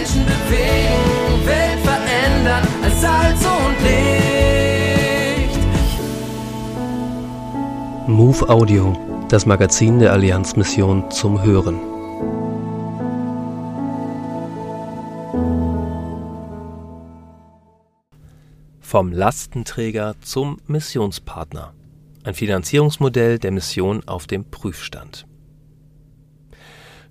Menschen bewegen, Welt verändern als Salz und Licht. Move Audio, das Magazin der Allianzmission zum Hören. Vom Lastenträger zum Missionspartner. Ein Finanzierungsmodell der Mission auf dem Prüfstand.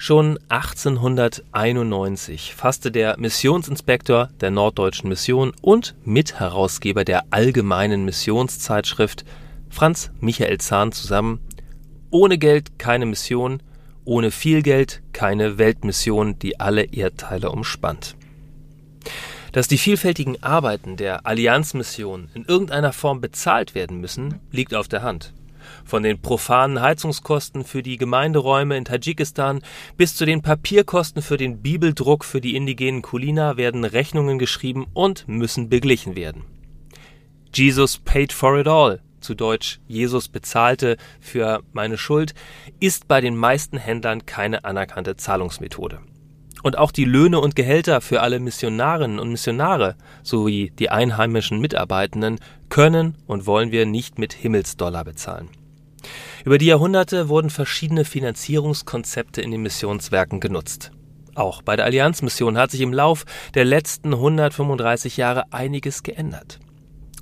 Schon 1891 fasste der Missionsinspektor der Norddeutschen Mission und Mitherausgeber der Allgemeinen Missionszeitschrift Franz Michael Zahn zusammen Ohne Geld keine Mission, ohne viel Geld keine Weltmission, die alle Erdteile umspannt. Dass die vielfältigen Arbeiten der Allianzmission in irgendeiner Form bezahlt werden müssen, liegt auf der Hand. Von den profanen Heizungskosten für die Gemeinderäume in Tadschikistan bis zu den Papierkosten für den Bibeldruck für die indigenen Kulina werden Rechnungen geschrieben und müssen beglichen werden. Jesus paid for it all, zu Deutsch Jesus bezahlte für meine Schuld, ist bei den meisten Händlern keine anerkannte Zahlungsmethode. Und auch die Löhne und Gehälter für alle Missionarinnen und Missionare sowie die einheimischen Mitarbeitenden können und wollen wir nicht mit Himmelsdollar bezahlen. Über die Jahrhunderte wurden verschiedene Finanzierungskonzepte in den Missionswerken genutzt. Auch bei der Allianzmission hat sich im Lauf der letzten 135 Jahre einiges geändert.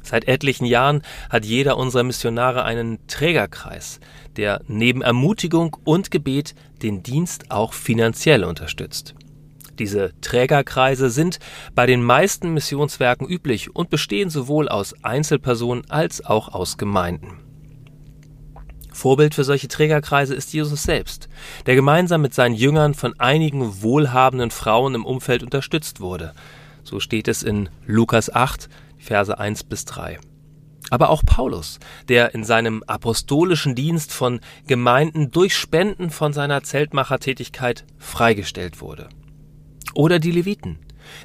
Seit etlichen Jahren hat jeder unserer Missionare einen Trägerkreis, der neben Ermutigung und Gebet den Dienst auch finanziell unterstützt. Diese Trägerkreise sind bei den meisten Missionswerken üblich und bestehen sowohl aus Einzelpersonen als auch aus Gemeinden. Vorbild für solche Trägerkreise ist Jesus selbst, der gemeinsam mit seinen Jüngern von einigen wohlhabenden Frauen im Umfeld unterstützt wurde. So steht es in Lukas 8, Verse 1 bis 3. Aber auch Paulus, der in seinem apostolischen Dienst von Gemeinden durch Spenden von seiner Zeltmachertätigkeit freigestellt wurde. Oder die Leviten,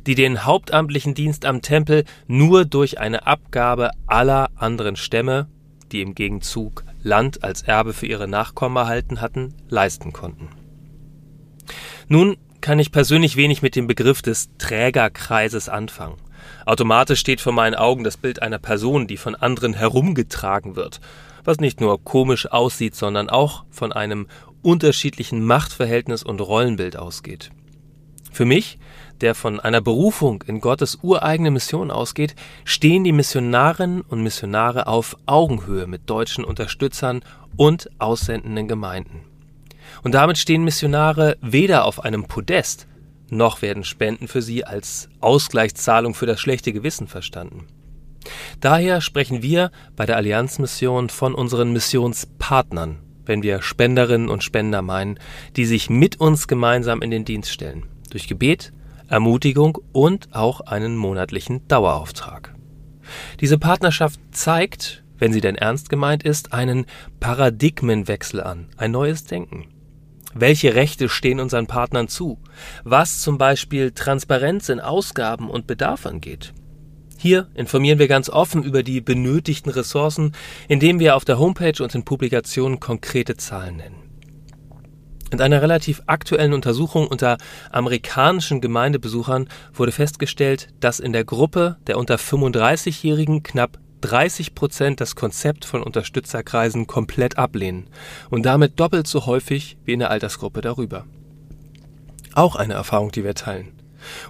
die den hauptamtlichen Dienst am Tempel nur durch eine Abgabe aller anderen Stämme, die im Gegenzug Land als Erbe für ihre Nachkommen erhalten hatten, leisten konnten. Nun kann ich persönlich wenig mit dem Begriff des Trägerkreises anfangen. Automatisch steht vor meinen Augen das Bild einer Person, die von anderen herumgetragen wird, was nicht nur komisch aussieht, sondern auch von einem unterschiedlichen Machtverhältnis und Rollenbild ausgeht. Für mich, der von einer Berufung in Gottes ureigene Mission ausgeht, stehen die Missionarinnen und Missionare auf Augenhöhe mit deutschen Unterstützern und aussendenden Gemeinden. Und damit stehen Missionare weder auf einem Podest, noch werden Spenden für sie als Ausgleichszahlung für das schlechte Gewissen verstanden. Daher sprechen wir bei der Allianzmission von unseren Missionspartnern, wenn wir Spenderinnen und Spender meinen, die sich mit uns gemeinsam in den Dienst stellen durch Gebet, Ermutigung und auch einen monatlichen Dauerauftrag. Diese Partnerschaft zeigt, wenn sie denn ernst gemeint ist, einen Paradigmenwechsel an, ein neues Denken. Welche Rechte stehen unseren Partnern zu? Was zum Beispiel Transparenz in Ausgaben und Bedarf angeht? Hier informieren wir ganz offen über die benötigten Ressourcen, indem wir auf der Homepage und in Publikationen konkrete Zahlen nennen. In einer relativ aktuellen Untersuchung unter amerikanischen Gemeindebesuchern wurde festgestellt, dass in der Gruppe der unter 35-Jährigen knapp 30 Prozent das Konzept von Unterstützerkreisen komplett ablehnen und damit doppelt so häufig wie in der Altersgruppe darüber. Auch eine Erfahrung, die wir teilen.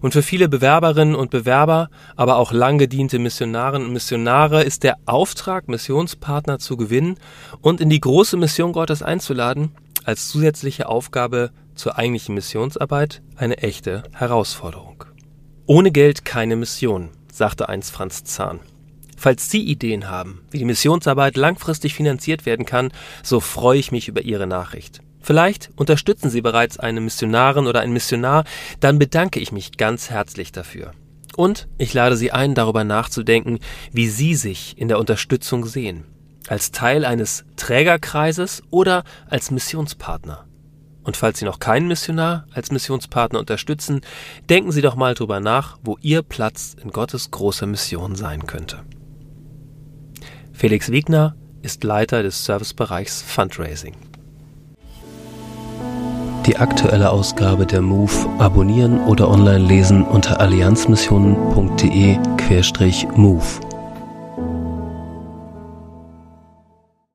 Und für viele Bewerberinnen und Bewerber, aber auch lang gediente Missionarinnen und Missionare ist der Auftrag, Missionspartner zu gewinnen und in die große Mission Gottes einzuladen, als zusätzliche Aufgabe zur eigentlichen Missionsarbeit eine echte Herausforderung. Ohne Geld keine Mission, sagte einst Franz Zahn. Falls Sie Ideen haben, wie die Missionsarbeit langfristig finanziert werden kann, so freue ich mich über Ihre Nachricht. Vielleicht unterstützen Sie bereits eine Missionarin oder einen Missionar, dann bedanke ich mich ganz herzlich dafür. Und ich lade Sie ein, darüber nachzudenken, wie Sie sich in der Unterstützung sehen als Teil eines Trägerkreises oder als Missionspartner. Und falls Sie noch keinen Missionar als Missionspartner unterstützen, denken Sie doch mal drüber nach, wo Ihr Platz in Gottes großer Mission sein könnte. Felix Wiegner ist Leiter des Servicebereichs Fundraising. Die aktuelle Ausgabe der MOVE abonnieren oder online lesen unter allianzmissionen.de-MOVE.